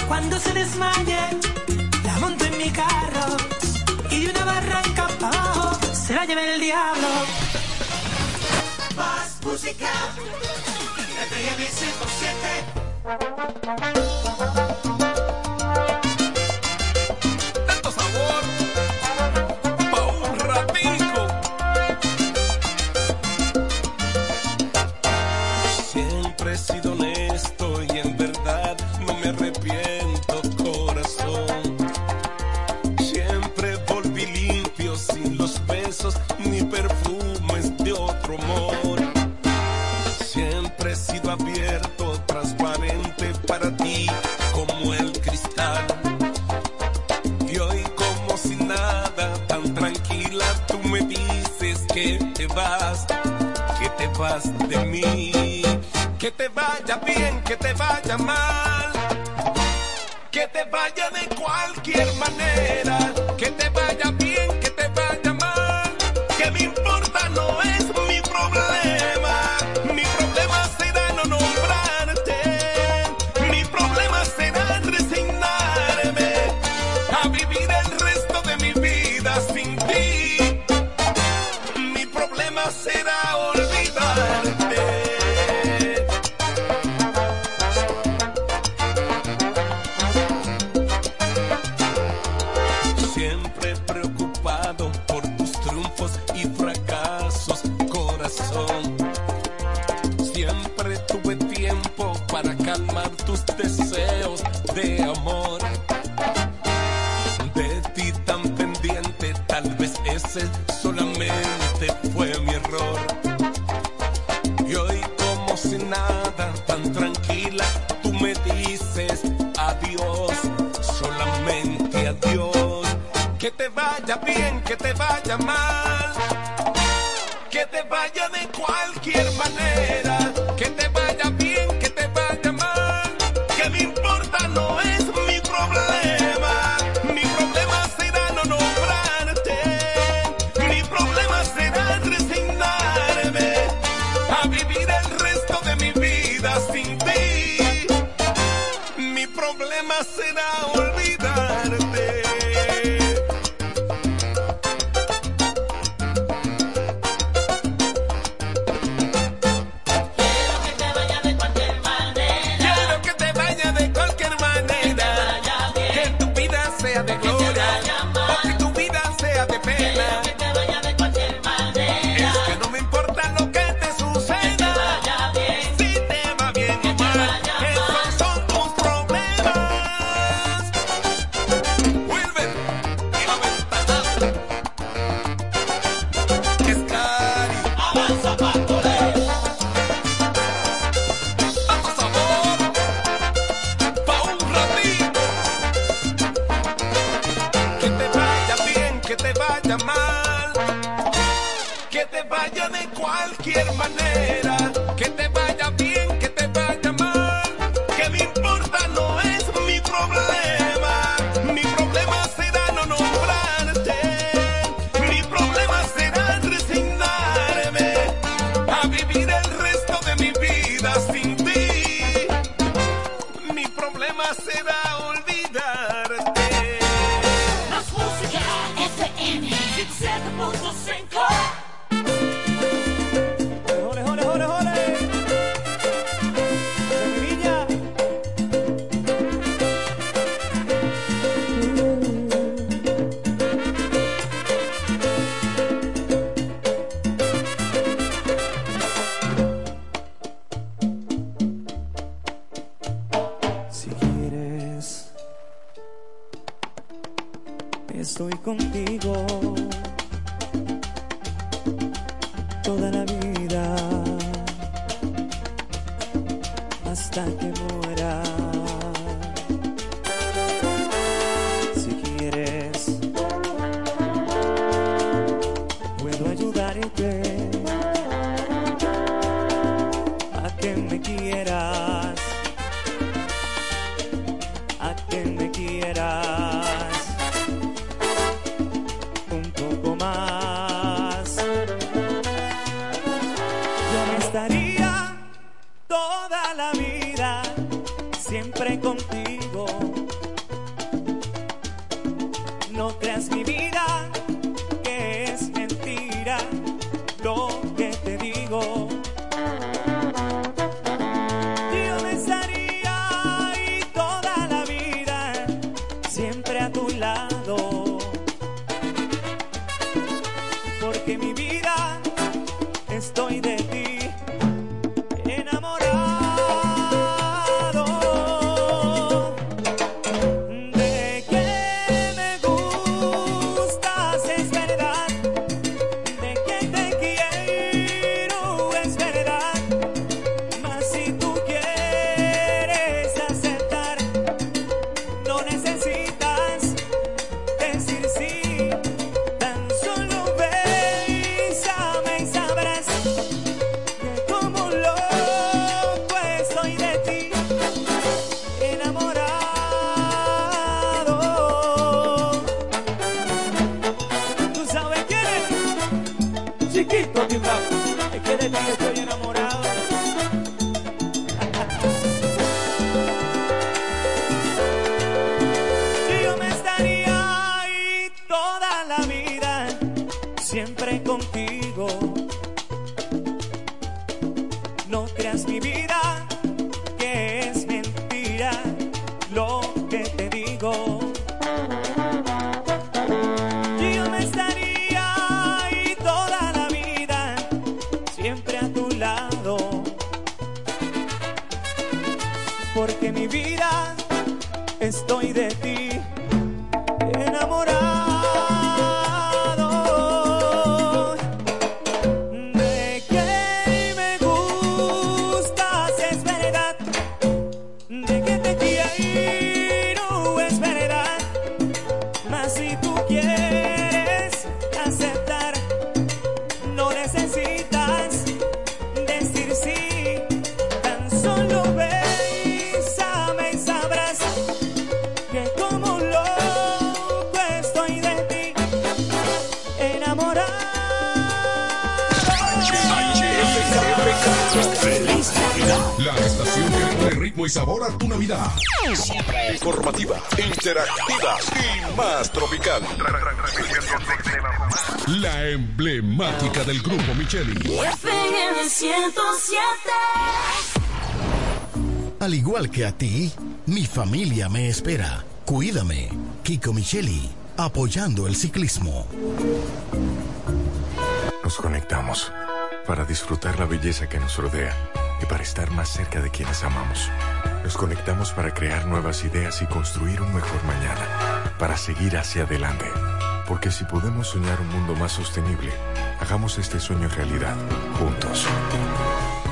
Cuando se desmaye, la monto en mi carro y de una barranca para abajo se la lleva el diablo. Más música, 107. te vas de mí. Que te vaya bien, que te vaya mal, que te vaya de cualquier manera. Al igual que a ti, mi familia me espera. Cuídame. Kiko Micheli, apoyando el ciclismo. Nos conectamos para disfrutar la belleza que nos rodea y para estar más cerca de quienes amamos. Nos conectamos para crear nuevas ideas y construir un mejor mañana, para seguir hacia adelante. Porque si podemos soñar un mundo más sostenible, hagamos este sueño realidad, juntos.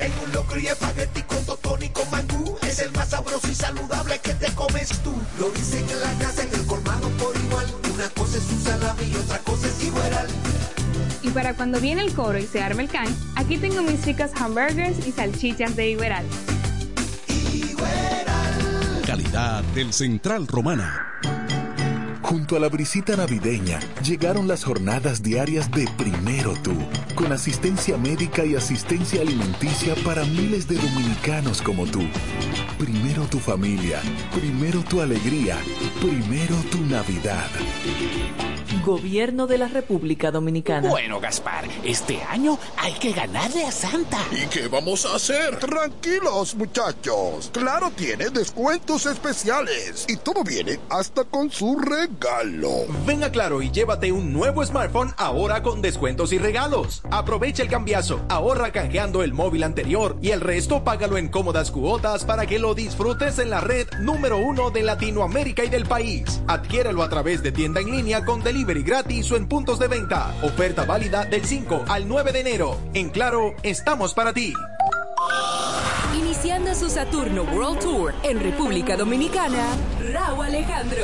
En un locro y espagueti con totón y con mangú. Es el más sabroso y saludable que te comes tú. Lo dicen en la casa, en el colmado por igual. Una cosa es un salami y otra cosa es igual. Y para cuando viene el coro y se arma el can, aquí tengo mis ricos hamburgers y salchichas de Iberal. Calidad del Central Romana. Junto a la brisita navideña llegaron las jornadas diarias de Primero Tú, con asistencia médica y asistencia alimenticia para miles de dominicanos como tú. Primero tu familia, primero tu alegría, primero tu Navidad. Gobierno de la República Dominicana. Bueno, Gaspar, este año hay que ganarle a Santa. ¿Y qué vamos a hacer? Tranquilos, muchachos. Claro tiene descuentos especiales y todo viene hasta con su regalo. Ven a Claro y llévate un nuevo smartphone ahora con descuentos y regalos. Aprovecha el cambiazo, ahorra canjeando el móvil anterior y el resto págalo en cómodas cuotas para que lo disfrutes en la red número uno de Latinoamérica y del país. Adquiérelo a través de tienda en línea con delivery gratis o en puntos de venta. Oferta válida del 5 al 9 de enero. En Claro, estamos para ti. Iniciando su Saturno World Tour en República Dominicana, Raúl Alejandro.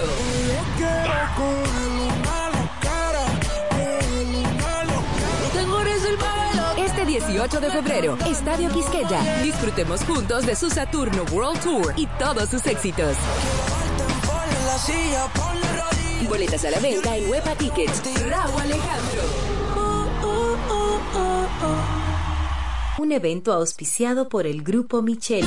Este 18 de febrero, Estadio Quisqueya. Disfrutemos juntos de su Saturno World Tour y todos sus éxitos. Boletas a la venta en Huepa Tickets. Raúl Alejandro. Un evento auspiciado por el Grupo Micheli.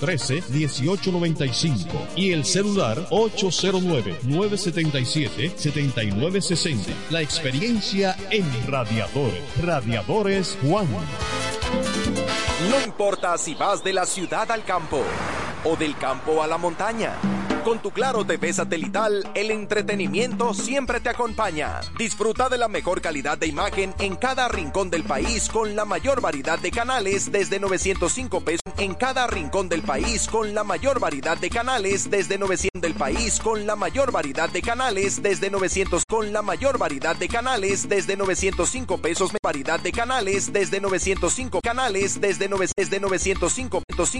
1895 y el celular 809-977-7960. La experiencia en radiadores. Radiadores Juan. No importa si vas de la ciudad al campo o del campo a la montaña. Con tu Claro TV satelital, el entretenimiento siempre te acompaña. Disfruta de la mejor calidad de imagen en cada rincón del país con la mayor variedad de canales desde 905 pesos en cada rincón del país con la mayor variedad de canales desde 900 del país con la mayor variedad de canales desde 900 con la mayor variedad de canales desde 905 pesos variedad de canales desde 905 canales desde 9 desde 905